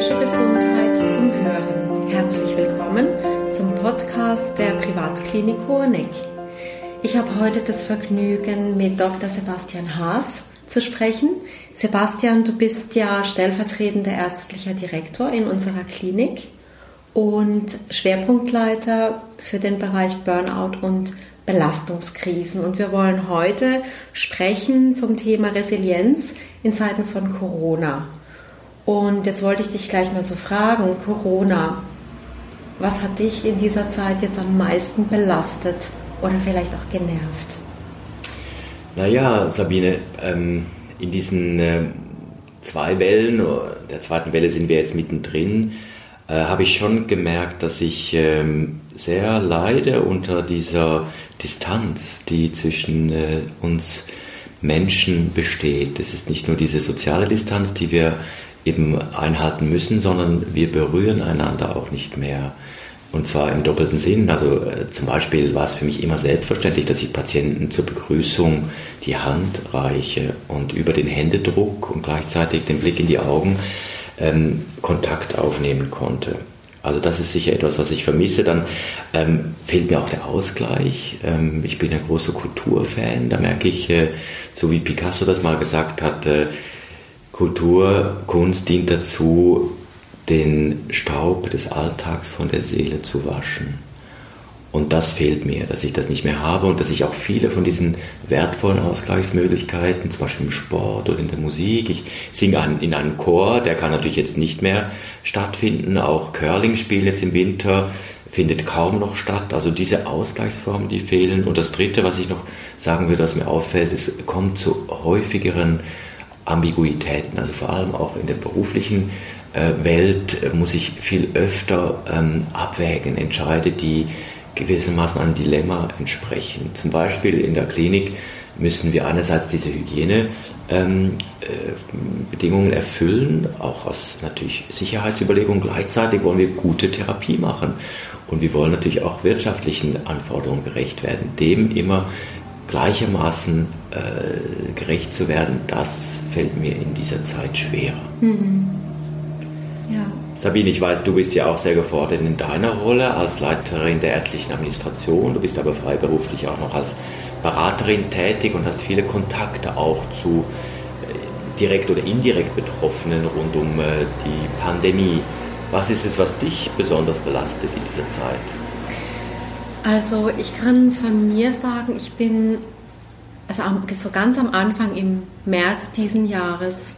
seelische Gesundheit zum Hören. Herzlich willkommen zum Podcast der Privatklinik Hoheneck. Ich habe heute das Vergnügen, mit Dr. Sebastian Haas zu sprechen. Sebastian, du bist ja stellvertretender ärztlicher Direktor in unserer Klinik und Schwerpunktleiter für den Bereich Burnout und Belastungskrisen. Und wir wollen heute sprechen zum Thema Resilienz in Zeiten von Corona. Und jetzt wollte ich dich gleich mal so fragen, Corona, was hat dich in dieser Zeit jetzt am meisten belastet oder vielleicht auch genervt? Naja, Sabine, ähm, in diesen äh, zwei Wellen, der zweiten Welle sind wir jetzt mittendrin, äh, habe ich schon gemerkt, dass ich ähm, sehr leide unter dieser Distanz, die zwischen äh, uns Menschen besteht. Es ist nicht nur diese soziale Distanz, die wir eben einhalten müssen, sondern wir berühren einander auch nicht mehr. Und zwar im doppelten Sinn. Also äh, zum Beispiel war es für mich immer selbstverständlich, dass ich Patienten zur Begrüßung die Hand reiche und über den Händedruck und gleichzeitig den Blick in die Augen ähm, Kontakt aufnehmen konnte. Also das ist sicher etwas, was ich vermisse. Dann ähm, fehlt mir auch der Ausgleich. Ähm, ich bin ein großer Kulturfan. Da merke ich, äh, so wie Picasso das mal gesagt hat, äh, Kultur, Kunst dient dazu, den Staub des Alltags von der Seele zu waschen. Und das fehlt mir, dass ich das nicht mehr habe und dass ich auch viele von diesen wertvollen Ausgleichsmöglichkeiten, zum Beispiel im Sport oder in der Musik, ich singe in einem Chor, der kann natürlich jetzt nicht mehr stattfinden, auch Curling-Spiel jetzt im Winter findet kaum noch statt. Also diese Ausgleichsformen, die fehlen. Und das Dritte, was ich noch sagen würde, was mir auffällt, es kommt zu häufigeren Ambiguitäten, also vor allem auch in der beruflichen äh, Welt muss ich viel öfter ähm, abwägen, entscheide, die gewissermaßen einem Dilemma entsprechen. Zum Beispiel in der Klinik müssen wir einerseits diese Hygienebedingungen ähm, äh, erfüllen, auch aus natürlich Sicherheitsüberlegungen. Gleichzeitig wollen wir gute Therapie machen und wir wollen natürlich auch wirtschaftlichen Anforderungen gerecht werden. Dem immer gleichermaßen äh, gerecht zu werden, das fällt mir in dieser Zeit schwer. Mhm. Ja. Sabine, ich weiß, du bist ja auch sehr gefordert in deiner Rolle als Leiterin der ärztlichen Administration. Du bist aber freiberuflich auch noch als Beraterin tätig und hast viele Kontakte auch zu äh, direkt oder indirekt Betroffenen rund um äh, die Pandemie. Was ist es, was dich besonders belastet in dieser Zeit? Also ich kann von mir sagen, ich bin also so ganz am Anfang im März diesen Jahres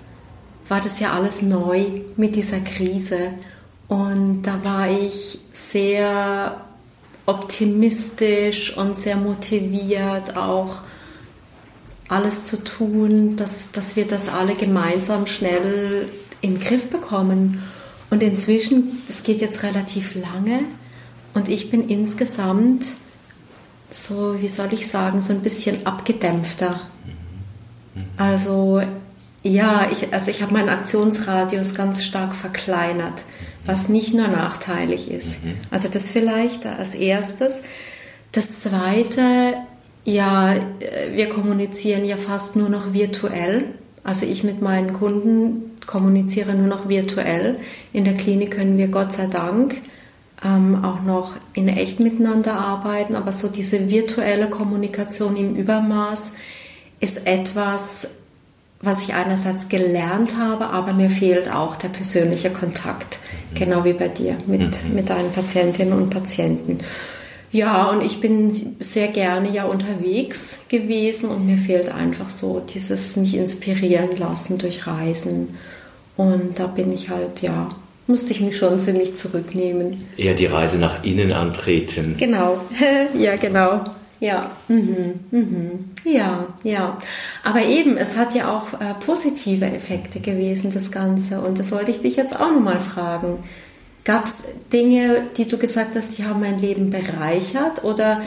war das ja alles neu mit dieser Krise. Und da war ich sehr optimistisch und sehr motiviert, auch alles zu tun, dass, dass wir das alle gemeinsam schnell in den Griff bekommen. Und inzwischen, das geht jetzt relativ lange und ich bin insgesamt so, wie soll ich sagen, so ein bisschen abgedämpfter. Also ja, ich, also ich habe meinen Aktionsradius ganz stark verkleinert, was nicht nur nachteilig ist. Mhm. Also das vielleicht als erstes. Das zweite, ja, wir kommunizieren ja fast nur noch virtuell. Also ich mit meinen Kunden kommuniziere nur noch virtuell. In der Klinik können wir Gott sei Dank ähm, auch noch in echt miteinander arbeiten, aber so diese virtuelle Kommunikation im Übermaß ist etwas, was ich einerseits gelernt habe, aber mir fehlt auch der persönliche Kontakt, mhm. genau wie bei dir mit, mhm. mit deinen Patientinnen und Patienten. Ja, und ich bin sehr gerne ja unterwegs gewesen und mir fehlt einfach so dieses mich inspirieren lassen durch Reisen. Und da bin ich halt, ja, musste ich mich schon ziemlich zurücknehmen. Eher die Reise nach innen antreten. Genau, ja, genau. Ja, mhm. Mhm. ja, ja. Aber eben, es hat ja auch äh, positive Effekte gewesen, das Ganze. Und das wollte ich dich jetzt auch nochmal fragen. Gab es Dinge, die du gesagt hast, die haben mein Leben bereichert? Oder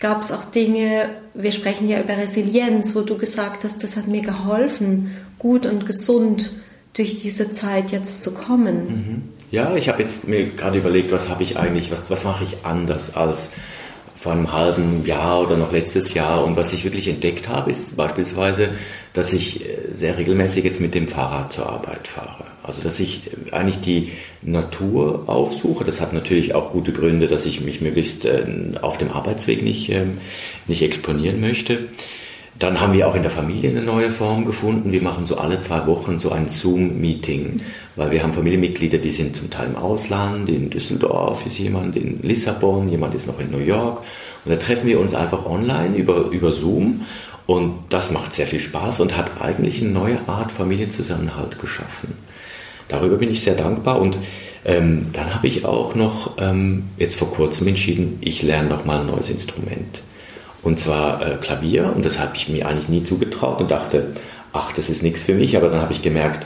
gab es auch Dinge, wir sprechen ja über Resilienz, wo du gesagt hast, das hat mir geholfen, gut und gesund durch diese Zeit jetzt zu kommen? Mhm. Ja, ich habe jetzt mir gerade überlegt, was habe ich eigentlich, was, was mache ich anders als vor einem halben Jahr oder noch letztes Jahr. Und was ich wirklich entdeckt habe, ist beispielsweise, dass ich äh, sehr regelmäßig jetzt mit dem Fahrrad zur Arbeit fahre. Also dass ich eigentlich die Natur aufsuche. Das hat natürlich auch gute Gründe, dass ich mich möglichst äh, auf dem Arbeitsweg nicht, ähm, nicht exponieren möchte. Dann haben wir auch in der Familie eine neue Form gefunden. Wir machen so alle zwei Wochen so ein Zoom-Meeting, weil wir haben Familienmitglieder, die sind zum Teil im Ausland, in Düsseldorf ist jemand, in Lissabon, jemand ist noch in New York. Und da treffen wir uns einfach online über, über Zoom und das macht sehr viel Spaß und hat eigentlich eine neue Art Familienzusammenhalt geschaffen. Darüber bin ich sehr dankbar und ähm, dann habe ich auch noch ähm, jetzt vor kurzem entschieden, ich lerne noch mal ein neues Instrument. Und zwar äh, Klavier und das habe ich mir eigentlich nie zugetraut und dachte, ach, das ist nichts für mich, aber dann habe ich gemerkt,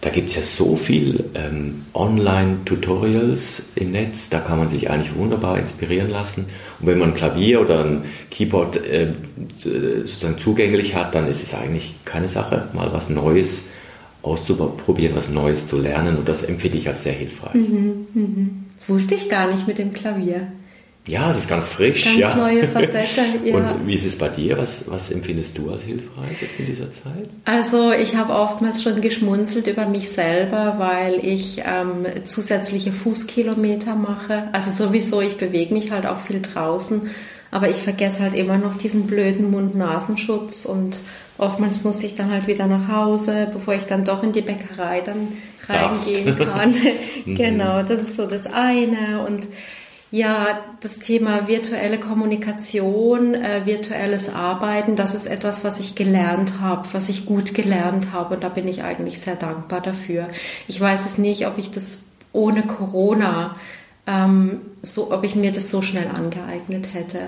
da gibt es ja so viel ähm, Online-Tutorials im Netz, da kann man sich eigentlich wunderbar inspirieren lassen. Und wenn man ein Klavier oder ein Keyboard äh, sozusagen zugänglich hat, dann ist es eigentlich keine Sache, mal was Neues auszuprobieren, was Neues zu lernen. Und das empfinde ich als sehr hilfreich. Mhm, mhm. Das wusste ich gar nicht mit dem Klavier. Ja, es ist ganz frisch. Ganz ja. neue Facette. Ja. Und wie ist es bei dir? Was, was empfindest du als hilfreich jetzt in dieser Zeit? Also ich habe oftmals schon geschmunzelt über mich selber, weil ich ähm, zusätzliche Fußkilometer mache. Also sowieso, ich bewege mich halt auch viel draußen, aber ich vergesse halt immer noch diesen blöden Mund-Nasenschutz und oftmals muss ich dann halt wieder nach Hause, bevor ich dann doch in die Bäckerei dann reingehen kann. Mhm. genau, das ist so das eine und ja, das Thema virtuelle Kommunikation, äh, virtuelles Arbeiten, das ist etwas, was ich gelernt habe, was ich gut gelernt habe und da bin ich eigentlich sehr dankbar dafür. Ich weiß es nicht, ob ich das ohne Corona, ähm, so, ob ich mir das so schnell angeeignet hätte.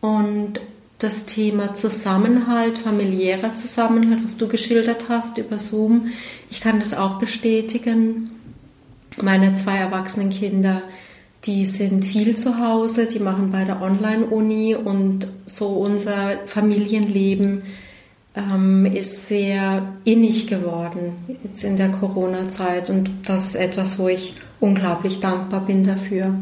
Und das Thema Zusammenhalt, familiärer Zusammenhalt, was du geschildert hast über Zoom, ich kann das auch bestätigen. Meine zwei erwachsenen Kinder, die sind viel zu Hause, die machen bei der Online-Uni und so unser Familienleben ähm, ist sehr innig geworden jetzt in der Corona-Zeit und das ist etwas, wo ich unglaublich dankbar bin dafür.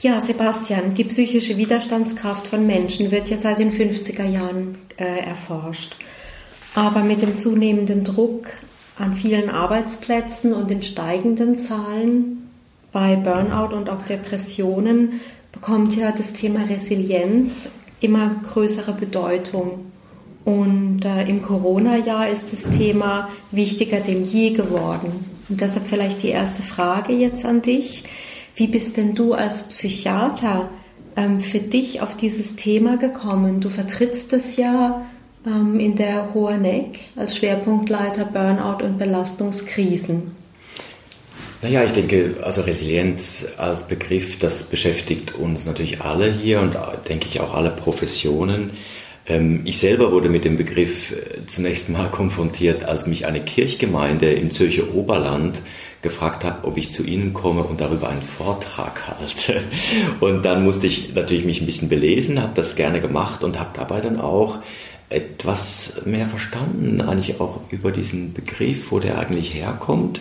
Ja, Sebastian, die psychische Widerstandskraft von Menschen wird ja seit den 50er Jahren äh, erforscht. Aber mit dem zunehmenden Druck an vielen Arbeitsplätzen und den steigenden Zahlen bei Burnout und auch Depressionen bekommt ja das Thema Resilienz immer größere Bedeutung. Und äh, im Corona-Jahr ist das Thema wichtiger denn je geworden. Und deshalb vielleicht die erste Frage jetzt an dich. Wie bist denn du als Psychiater ähm, für dich auf dieses Thema gekommen? Du vertrittst es ja ähm, in der HOANEC als Schwerpunktleiter Burnout und Belastungskrisen. Naja, ich denke, also Resilienz als Begriff, das beschäftigt uns natürlich alle hier und denke ich auch alle Professionen. Ähm, ich selber wurde mit dem Begriff äh, zunächst mal konfrontiert, als mich eine Kirchgemeinde im Zürcher Oberland gefragt hat, ob ich zu Ihnen komme und darüber einen Vortrag halte. Und dann musste ich natürlich mich ein bisschen belesen, habe das gerne gemacht und habe dabei dann auch etwas mehr verstanden, eigentlich auch über diesen Begriff, wo der eigentlich herkommt.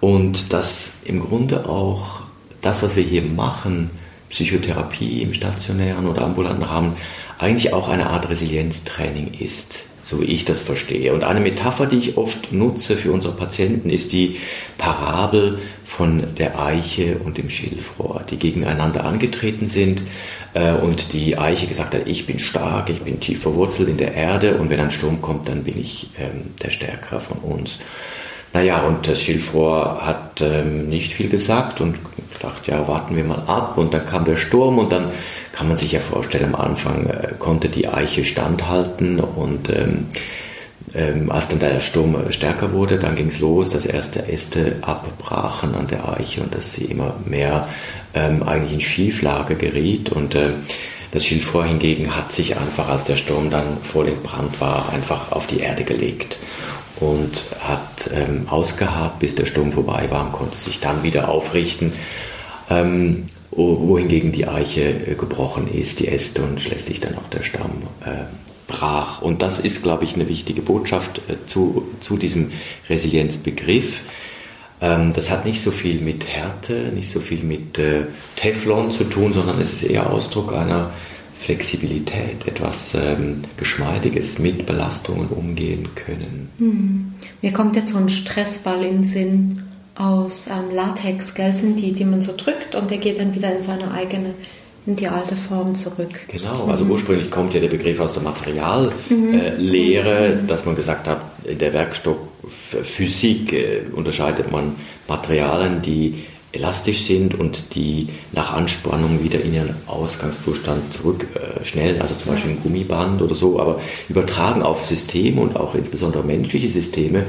Und dass im Grunde auch das, was wir hier machen, Psychotherapie im stationären oder ambulanten Rahmen, eigentlich auch eine Art Resilienztraining ist, so wie ich das verstehe. Und eine Metapher, die ich oft nutze für unsere Patienten, ist die Parabel von der Eiche und dem Schilfrohr, die gegeneinander angetreten sind äh, und die Eiche gesagt hat, ich bin stark, ich bin tief verwurzelt in der Erde und wenn ein Sturm kommt, dann bin ich ähm, der Stärkere von uns. Naja, und das Schilfrohr hat ähm, nicht viel gesagt und gedacht, ja, warten wir mal ab. Und dann kam der Sturm und dann kann man sich ja vorstellen, am Anfang äh, konnte die Eiche standhalten und ähm, ähm, als dann der Sturm stärker wurde, dann ging es los, dass erste Äste abbrachen an der Eiche und dass sie immer mehr ähm, eigentlich in Schieflage geriet und äh, das Schilfrohr hingegen hat sich einfach, als der Sturm dann voll in Brand war, einfach auf die Erde gelegt und hat ähm, ausgeharrt, bis der Sturm vorbei war und konnte sich dann wieder aufrichten. Ähm, wohingegen die Eiche äh, gebrochen ist, die Äste und schließlich dann auch der Stamm äh, brach. Und das ist, glaube ich, eine wichtige Botschaft äh, zu, zu diesem Resilienzbegriff. Ähm, das hat nicht so viel mit Härte, nicht so viel mit äh, Teflon zu tun, sondern es ist eher Ausdruck einer Flexibilität, etwas ähm, Geschmeidiges mit Belastungen umgehen können. Hm. Mir kommt jetzt so ein Stressball in den Sinn aus ähm, Latex, gell, sind die, die man so drückt und der geht dann wieder in seine eigene, in die alte Form zurück. Genau, also mhm. ursprünglich kommt ja der Begriff aus der Materiallehre, mhm. äh, dass man gesagt hat, in der Werkstoffphysik äh, unterscheidet man Materialien, die elastisch sind und die nach Anspannung wieder in ihren Ausgangszustand zurück äh, schnell, also zum Beispiel ein Gummiband oder so, aber übertragen auf Systeme und auch insbesondere menschliche Systeme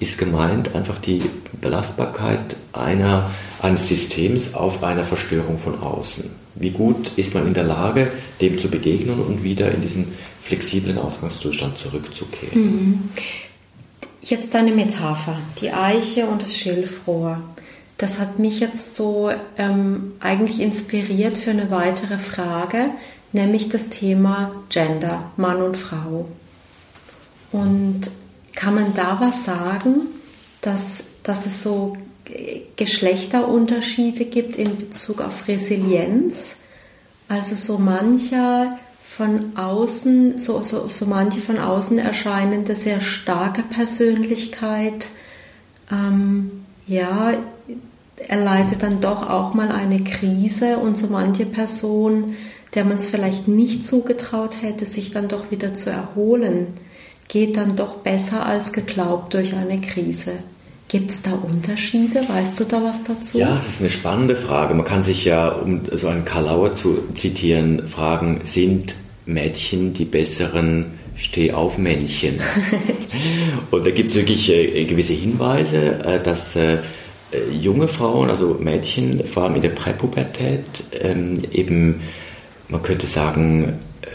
ist gemeint einfach die Belastbarkeit einer, eines Systems auf einer Verstörung von außen. Wie gut ist man in der Lage, dem zu begegnen und wieder in diesen flexiblen Ausgangszustand zurückzukehren? Mhm. Jetzt eine Metapher, die Eiche und das Schilfrohr das hat mich jetzt so ähm, eigentlich inspiriert für eine weitere Frage, nämlich das Thema Gender, Mann und Frau. Und kann man da was sagen, dass, dass es so Geschlechterunterschiede gibt in Bezug auf Resilienz? Also so mancher von außen, so, so, so manche von außen erscheinende sehr starke Persönlichkeit, ähm, ja, erleidet dann doch auch mal eine Krise und so manche Person, der man es vielleicht nicht zugetraut hätte, sich dann doch wieder zu erholen, geht dann doch besser als geglaubt durch eine Krise. Gibt es da Unterschiede? Weißt du da was dazu? Ja, das ist eine spannende Frage. Man kann sich ja, um so einen Karl Lauer zu zitieren, fragen, sind Mädchen die besseren Stehaufmännchen? Und da gibt es wirklich äh, gewisse Hinweise, äh, dass äh, junge Frauen, also Mädchen, vor allem in der Präpubertät, ähm, eben, man könnte sagen, äh,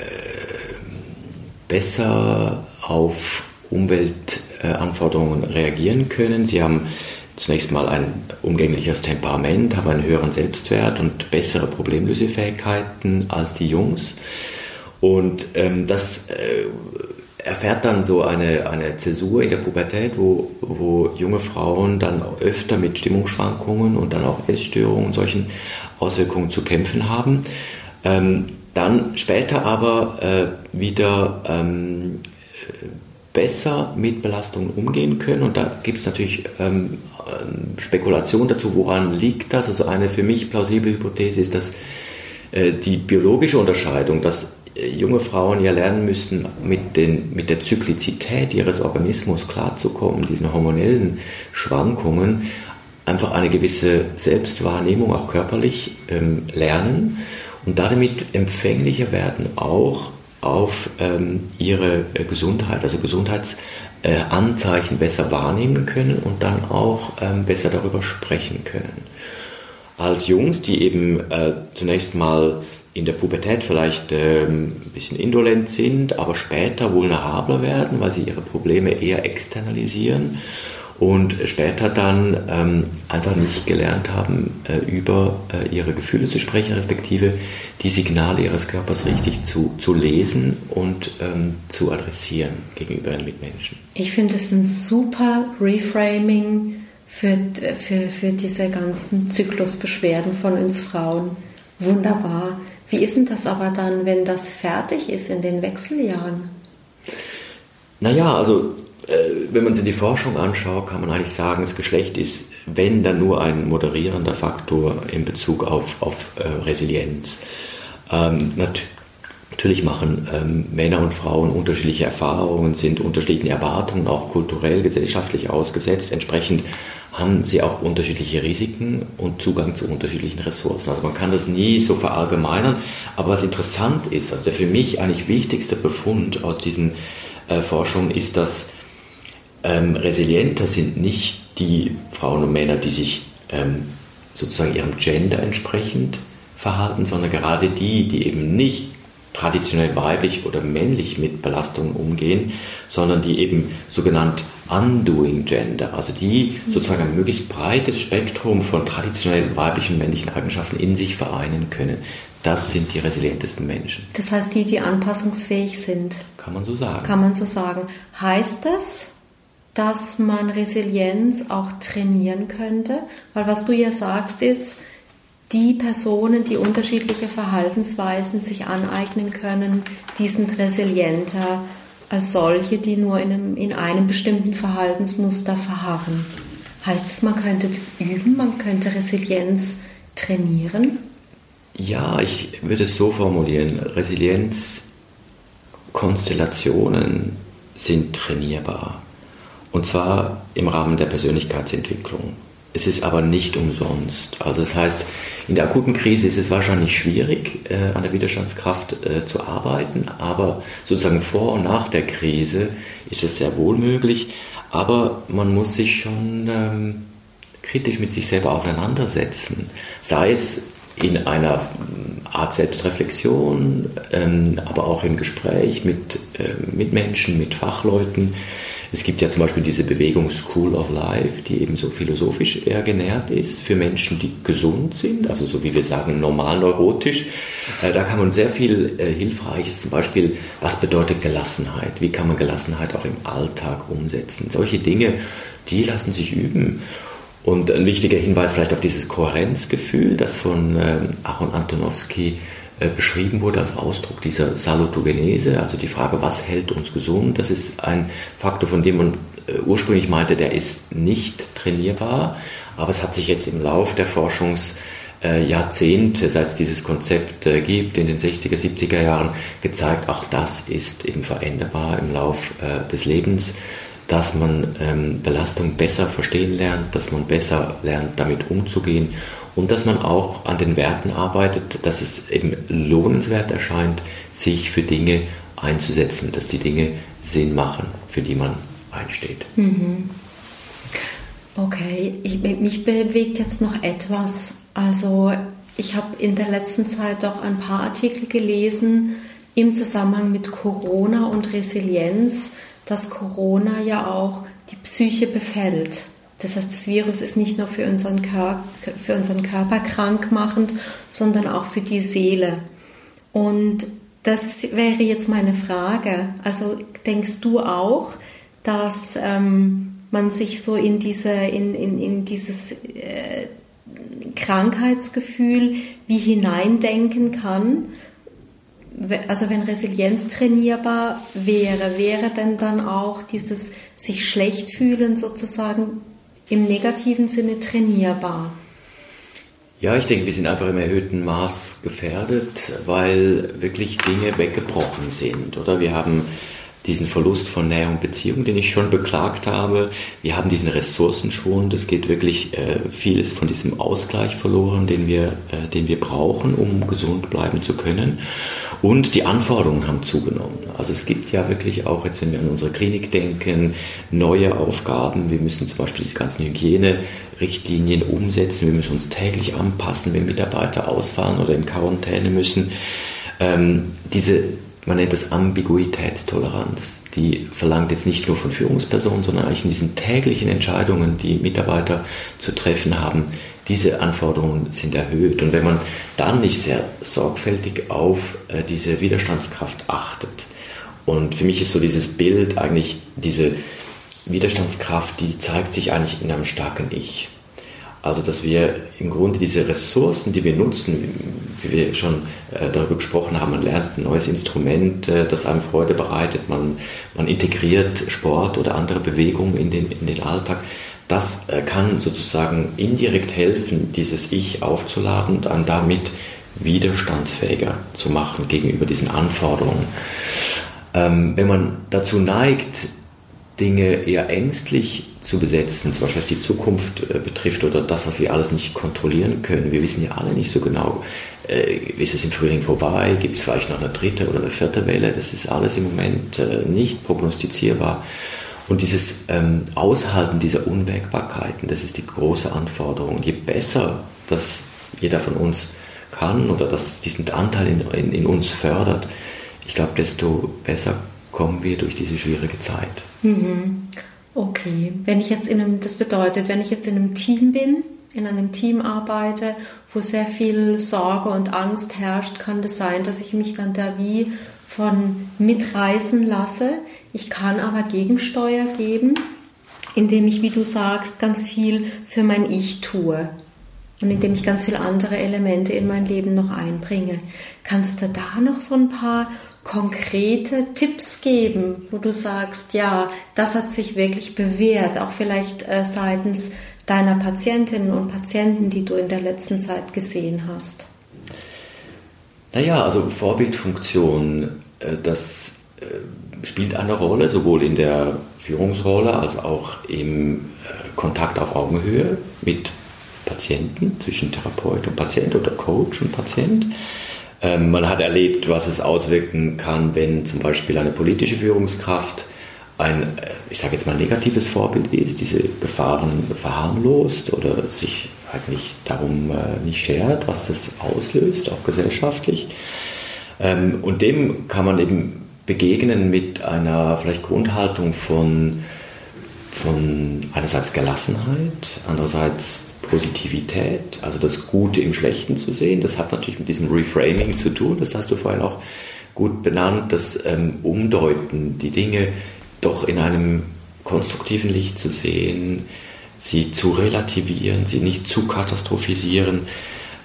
besser auf Umweltanforderungen reagieren können. Sie haben zunächst mal ein umgänglicheres Temperament, haben einen höheren Selbstwert und bessere Problemlösefähigkeiten als die Jungs. Und ähm, das äh, erfährt dann so eine, eine Zäsur in der Pubertät, wo, wo junge Frauen dann öfter mit Stimmungsschwankungen und dann auch Essstörungen und solchen Auswirkungen zu kämpfen haben. Ähm, dann später aber äh, wieder ähm, besser mit Belastungen umgehen können. Und da gibt es natürlich ähm, Spekulationen dazu, woran liegt das. Also eine für mich plausible Hypothese ist, dass äh, die biologische Unterscheidung, dass junge Frauen ja lernen müssen, mit, den, mit der Zyklizität ihres Organismus klarzukommen, diesen hormonellen Schwankungen, einfach eine gewisse Selbstwahrnehmung, auch körperlich, ähm, lernen und damit empfänglicher werden auch auf ähm, ihre äh, Gesundheit, also Gesundheitsanzeichen äh, besser wahrnehmen können und dann auch ähm, besser darüber sprechen können. Als Jungs, die eben äh, zunächst mal in der Pubertät vielleicht ähm, ein bisschen indolent sind, aber später vulnerabler werden, weil sie ihre Probleme eher externalisieren und später dann ähm, einfach nicht gelernt haben, äh, über äh, ihre Gefühle zu sprechen, respektive die Signale ihres Körpers richtig zu, zu lesen und ähm, zu adressieren gegenüber ihren Mitmenschen. Ich finde es ein super Reframing für, für, für diese ganzen Zyklusbeschwerden von uns Frauen. Wunderbar. Wie ist denn das aber dann, wenn das fertig ist in den Wechseljahren? Naja, also äh, wenn man sich die Forschung anschaut, kann man eigentlich sagen, das Geschlecht ist, wenn dann nur ein moderierender Faktor in Bezug auf, auf äh, Resilienz. Ähm, nat natürlich machen ähm, Männer und Frauen unterschiedliche Erfahrungen, sind unterschiedlichen Erwartungen auch kulturell, gesellschaftlich ausgesetzt. Entsprechend haben sie auch unterschiedliche Risiken und Zugang zu unterschiedlichen Ressourcen. Also man kann das nie so verallgemeinern. Aber was interessant ist, also der für mich eigentlich wichtigste Befund aus diesen äh, Forschungen ist, dass ähm, resilienter sind nicht die Frauen und Männer, die sich ähm, sozusagen ihrem Gender entsprechend verhalten, sondern gerade die, die eben nicht traditionell weiblich oder männlich mit Belastungen umgehen, sondern die eben sogenannt Undoing Gender, also die sozusagen ein möglichst breites Spektrum von traditionell weiblichen und männlichen Eigenschaften in sich vereinen können. Das sind die resilientesten Menschen. Das heißt, die, die anpassungsfähig sind. Kann man so sagen. Kann man so sagen. Heißt das, dass man Resilienz auch trainieren könnte? Weil was du ja sagst ist, die Personen, die unterschiedliche Verhaltensweisen sich aneignen können, die sind resilienter als solche, die nur in einem, in einem bestimmten Verhaltensmuster verharren. Heißt es, man könnte das üben, man könnte Resilienz trainieren? Ja, ich würde es so formulieren. Resilienzkonstellationen sind trainierbar. Und zwar im Rahmen der Persönlichkeitsentwicklung. Es ist aber nicht umsonst. Also das heißt, in der akuten Krise ist es wahrscheinlich schwierig, äh, an der Widerstandskraft äh, zu arbeiten, aber sozusagen vor und nach der Krise ist es sehr wohl möglich. Aber man muss sich schon ähm, kritisch mit sich selber auseinandersetzen. Sei es in einer Art Selbstreflexion, ähm, aber auch im Gespräch mit, äh, mit Menschen, mit Fachleuten. Es gibt ja zum Beispiel diese Bewegung School of Life, die eben so philosophisch eher genährt ist für Menschen, die gesund sind, also so wie wir sagen, normal neurotisch. Äh, da kann man sehr viel äh, Hilfreiches, zum Beispiel, was bedeutet Gelassenheit? Wie kann man Gelassenheit auch im Alltag umsetzen? Solche Dinge, die lassen sich üben. Und ein wichtiger Hinweis vielleicht auf dieses Kohärenzgefühl, das von ähm, Aaron Antonowski beschrieben wurde als Ausdruck dieser Salutogenese, also die Frage, was hält uns gesund, das ist ein Faktor, von dem man äh, ursprünglich meinte, der ist nicht trainierbar, aber es hat sich jetzt im Lauf der Forschungsjahrzehnte, seit es dieses Konzept äh, gibt, in den 60er, 70er Jahren, gezeigt, auch das ist eben veränderbar im Lauf des Lebens, dass man ähm, Belastung besser verstehen lernt, dass man besser lernt, damit umzugehen und dass man auch an den Werten arbeitet, dass es eben lohnenswert erscheint, sich für Dinge einzusetzen, dass die Dinge Sinn machen, für die man einsteht. Mhm. Okay, ich, mich bewegt jetzt noch etwas. Also ich habe in der letzten Zeit doch ein paar Artikel gelesen im Zusammenhang mit Corona und Resilienz, dass Corona ja auch die Psyche befällt. Das heißt, das Virus ist nicht nur für unseren, Körper, für unseren Körper krankmachend, sondern auch für die Seele. Und das wäre jetzt meine Frage. Also denkst du auch, dass ähm, man sich so in, diese, in, in, in dieses äh, Krankheitsgefühl wie hineindenken kann? Also wenn Resilienz trainierbar wäre, wäre denn dann auch dieses sich schlecht fühlen sozusagen im negativen Sinne trainierbar? Ja, ich denke, wir sind einfach im erhöhten Maß gefährdet, weil wirklich Dinge weggebrochen sind. Oder wir haben diesen Verlust von Nähe und Beziehung, den ich schon beklagt habe. Wir haben diesen Ressourcenschwund. Es geht wirklich äh, vieles von diesem Ausgleich verloren, den wir, äh, den wir brauchen, um gesund bleiben zu können. Und die Anforderungen haben zugenommen. Also es gibt ja wirklich auch, jetzt wenn wir an unsere Klinik denken, neue Aufgaben. Wir müssen zum Beispiel diese ganzen Hygienerichtlinien umsetzen. Wir müssen uns täglich anpassen, wenn Mitarbeiter ausfallen oder in Quarantäne müssen. Ähm, diese man nennt es Ambiguitätstoleranz. Die verlangt jetzt nicht nur von Führungspersonen, sondern eigentlich in diesen täglichen Entscheidungen, die Mitarbeiter zu treffen haben, diese Anforderungen sind erhöht. Und wenn man dann nicht sehr sorgfältig auf äh, diese Widerstandskraft achtet, und für mich ist so dieses Bild eigentlich, diese Widerstandskraft, die zeigt sich eigentlich in einem starken Ich. Also, dass wir im Grunde diese Ressourcen, die wir nutzen, wie wir schon äh, darüber gesprochen haben, man lernt ein neues Instrument, äh, das einem Freude bereitet, man, man integriert Sport oder andere Bewegungen in den, in den Alltag. Das äh, kann sozusagen indirekt helfen, dieses Ich aufzuladen und dann damit widerstandsfähiger zu machen gegenüber diesen Anforderungen. Ähm, wenn man dazu neigt, Dinge eher ängstlich zu besetzen, zum Beispiel was die Zukunft äh, betrifft oder das, was wir alles nicht kontrollieren können. Wir wissen ja alle nicht so genau, äh, ist es im Frühling vorbei, gibt es vielleicht noch eine dritte oder eine vierte Welle, das ist alles im Moment äh, nicht prognostizierbar. Und dieses ähm, Aushalten dieser Unwägbarkeiten, das ist die große Anforderung. Je besser das jeder von uns kann oder das diesen Anteil in, in, in uns fördert, ich glaube, desto besser kommen wir durch diese schwierige Zeit. Mhm. Okay, wenn ich jetzt in einem, das bedeutet, wenn ich jetzt in einem Team bin, in einem Team arbeite, wo sehr viel Sorge und Angst herrscht, kann das sein, dass ich mich dann da wie von mitreißen lasse. Ich kann aber Gegensteuer geben. indem ich, wie du sagst, ganz viel für mein Ich tue und indem ich ganz viele andere Elemente in mein Leben noch einbringe. Kannst du da noch so ein paar konkrete Tipps geben, wo du sagst, ja, das hat sich wirklich bewährt, auch vielleicht äh, seitens deiner Patientinnen und Patienten, die du in der letzten Zeit gesehen hast? Naja, also Vorbildfunktion, äh, das äh, spielt eine Rolle, sowohl in der Führungsrolle als auch im äh, Kontakt auf Augenhöhe mit Patienten, zwischen Therapeut und Patient oder Coach und Patient. Ähm, man hat erlebt, was es auswirken kann, wenn zum Beispiel eine politische Führungskraft ein, ich sage jetzt mal, negatives Vorbild ist, diese Gefahren verharmlost oder sich halt nicht darum äh, nicht schert, was das auslöst, auch gesellschaftlich. Ähm, und dem kann man eben begegnen mit einer vielleicht Grundhaltung von, von einerseits Gelassenheit, andererseits Positivität, also das Gute im Schlechten zu sehen. Das hat natürlich mit diesem Reframing zu tun, das hast du vorhin auch gut benannt, das ähm, Umdeuten, die Dinge doch in einem konstruktiven Licht zu sehen, sie zu relativieren, sie nicht zu katastrophisieren.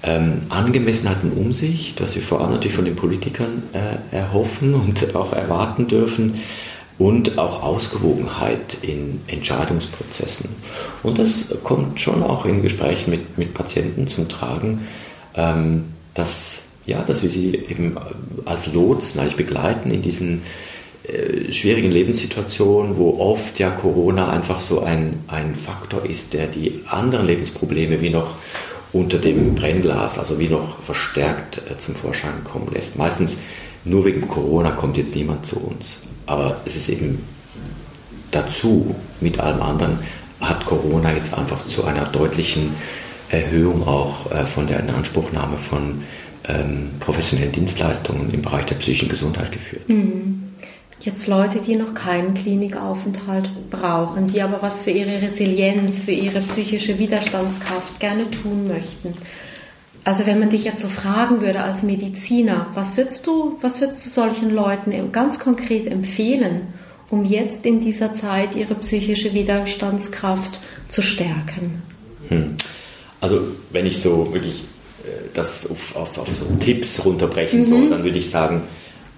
Ähm, Angemessenheit und Umsicht, was wir vor allem natürlich von den Politikern äh, erhoffen und auch erwarten dürfen, und auch Ausgewogenheit in Entscheidungsprozessen. Und das kommt schon auch in Gesprächen mit, mit Patienten zum Tragen, ähm, dass, ja, dass wir sie eben als Lotsen eigentlich begleiten in diesen äh, schwierigen Lebenssituationen, wo oft ja Corona einfach so ein, ein Faktor ist, der die anderen Lebensprobleme wie noch unter dem Brennglas, also wie noch verstärkt äh, zum Vorschein kommen lässt. Meistens nur wegen Corona kommt jetzt niemand zu uns. Aber es ist eben dazu, mit allem anderen, hat Corona jetzt einfach zu einer deutlichen Erhöhung auch äh, von der Inanspruchnahme von ähm, professionellen Dienstleistungen im Bereich der psychischen Gesundheit geführt. Mhm. Jetzt Leute, die noch keinen Klinikaufenthalt brauchen, die aber was für ihre Resilienz, für ihre psychische Widerstandskraft gerne tun möchten. Also wenn man dich jetzt so fragen würde als Mediziner, was würdest du, was würdest du solchen Leuten ganz konkret empfehlen, um jetzt in dieser Zeit ihre psychische Widerstandskraft zu stärken? Hm. Also wenn ich so wirklich äh, das auf, auf, auf so Tipps runterbrechen mhm. soll, dann würde ich sagen,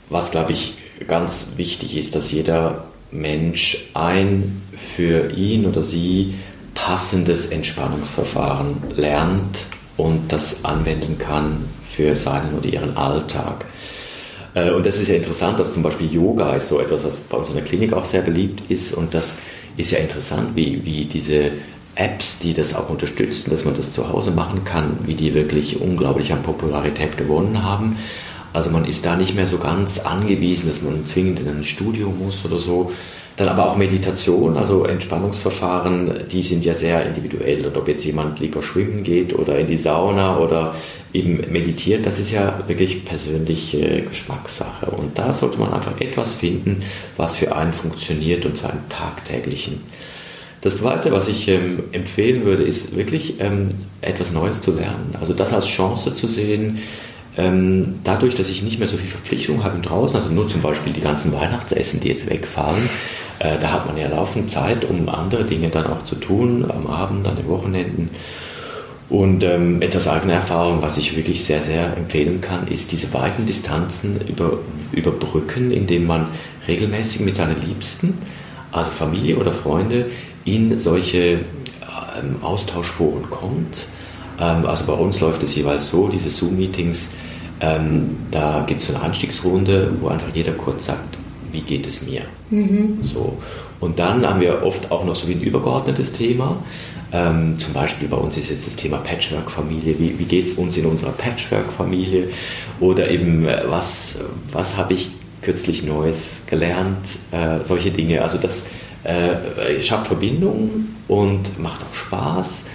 was glaube ich ganz wichtig ist, dass jeder Mensch ein für ihn oder sie passendes Entspannungsverfahren lernt und das anwenden kann für seinen oder ihren Alltag. Äh, und das ist ja interessant, dass zum Beispiel Yoga ist so etwas, was bei uns in der Klinik auch sehr beliebt ist. Und das ist ja interessant, wie, wie diese Apps, die das auch unterstützen, dass man das zu Hause machen kann, wie die wirklich unglaublich an Popularität gewonnen haben. Also man ist da nicht mehr so ganz angewiesen, dass man zwingend in ein Studio muss oder so. Dann aber auch Meditation, also Entspannungsverfahren, die sind ja sehr individuell. Und ob jetzt jemand lieber schwimmen geht oder in die Sauna oder eben meditiert, das ist ja wirklich persönliche Geschmackssache. Und da sollte man einfach etwas finden, was für einen funktioniert und zwar im tagtäglichen. Das Zweite, was ich ähm, empfehlen würde, ist wirklich ähm, etwas Neues zu lernen. Also das als Chance zu sehen, ähm, dadurch, dass ich nicht mehr so viel Verpflichtung habe draußen, also nur zum Beispiel die ganzen Weihnachtsessen, die jetzt wegfallen, äh, da hat man ja laufend Zeit, um andere Dinge dann auch zu tun, am Abend, an den Wochenenden. Und ähm, jetzt aus eigener Erfahrung, was ich wirklich sehr, sehr empfehlen kann, ist diese weiten Distanzen über, überbrücken, indem man regelmäßig mit seinen Liebsten, also Familie oder Freunde, in solche ähm, Austauschforen kommt. Ähm, also bei uns läuft es jeweils so, diese Zoom-Meetings, ähm, da gibt es so eine Einstiegsrunde, wo einfach jeder kurz sagt, wie geht es mir? Mhm. So. Und dann haben wir oft auch noch so wie ein übergeordnetes Thema. Ähm, zum Beispiel bei uns ist jetzt das Thema Patchwork-Familie. Wie, wie geht es uns in unserer Patchwork-Familie? Oder eben, äh, was, was habe ich kürzlich Neues gelernt? Äh, solche Dinge. Also das äh, schafft Verbindung und macht auch Spaß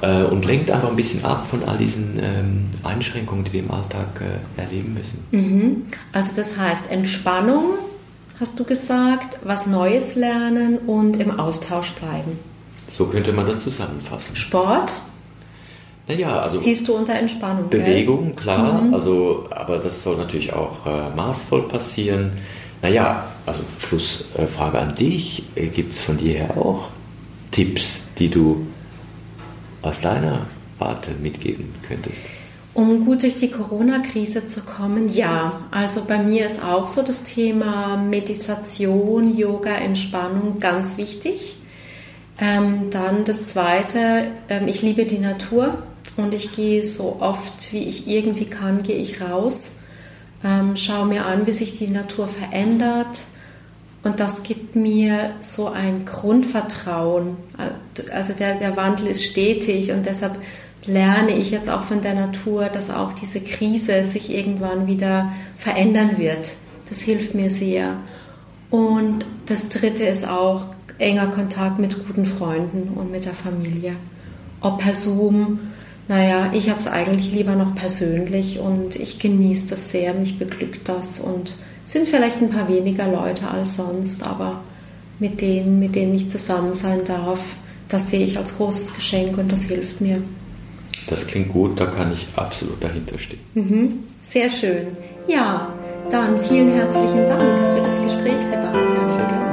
äh, und lenkt einfach ein bisschen ab von all diesen ähm, Einschränkungen, die wir im Alltag äh, erleben müssen. Mhm. Also das heißt Entspannung, hast du gesagt, was Neues lernen und im Austausch bleiben. So könnte man das zusammenfassen. Sport? Naja, also. Siehst du unter Entspannung? Bewegung, gell? klar, mhm. also, aber das soll natürlich auch äh, maßvoll passieren. Naja, also Schlussfrage an dich. Äh, Gibt es von dir her auch Tipps, die du aus deiner Warte mitgeben könntest? Um gut durch die Corona-Krise zu kommen, ja. Also bei mir ist auch so das Thema Meditation, Yoga, Entspannung ganz wichtig. Ähm, dann das Zweite, ähm, ich liebe die Natur und ich gehe so oft, wie ich irgendwie kann, gehe ich raus, ähm, schaue mir an, wie sich die Natur verändert und das gibt mir so ein Grundvertrauen. Also der, der Wandel ist stetig und deshalb lerne ich jetzt auch von der Natur, dass auch diese Krise sich irgendwann wieder verändern wird. Das hilft mir sehr. Und das Dritte ist auch enger Kontakt mit guten Freunden und mit der Familie. Ob per Zoom, naja, ich habe es eigentlich lieber noch persönlich und ich genieße das sehr, mich beglückt das und sind vielleicht ein paar weniger Leute als sonst, aber mit denen, mit denen ich zusammen sein darf, das sehe ich als großes Geschenk und das hilft mir. Das klingt gut, da kann ich absolut dahinter stehen. Mhm, sehr schön. Ja, dann vielen herzlichen Dank für das Gespräch, Sebastian.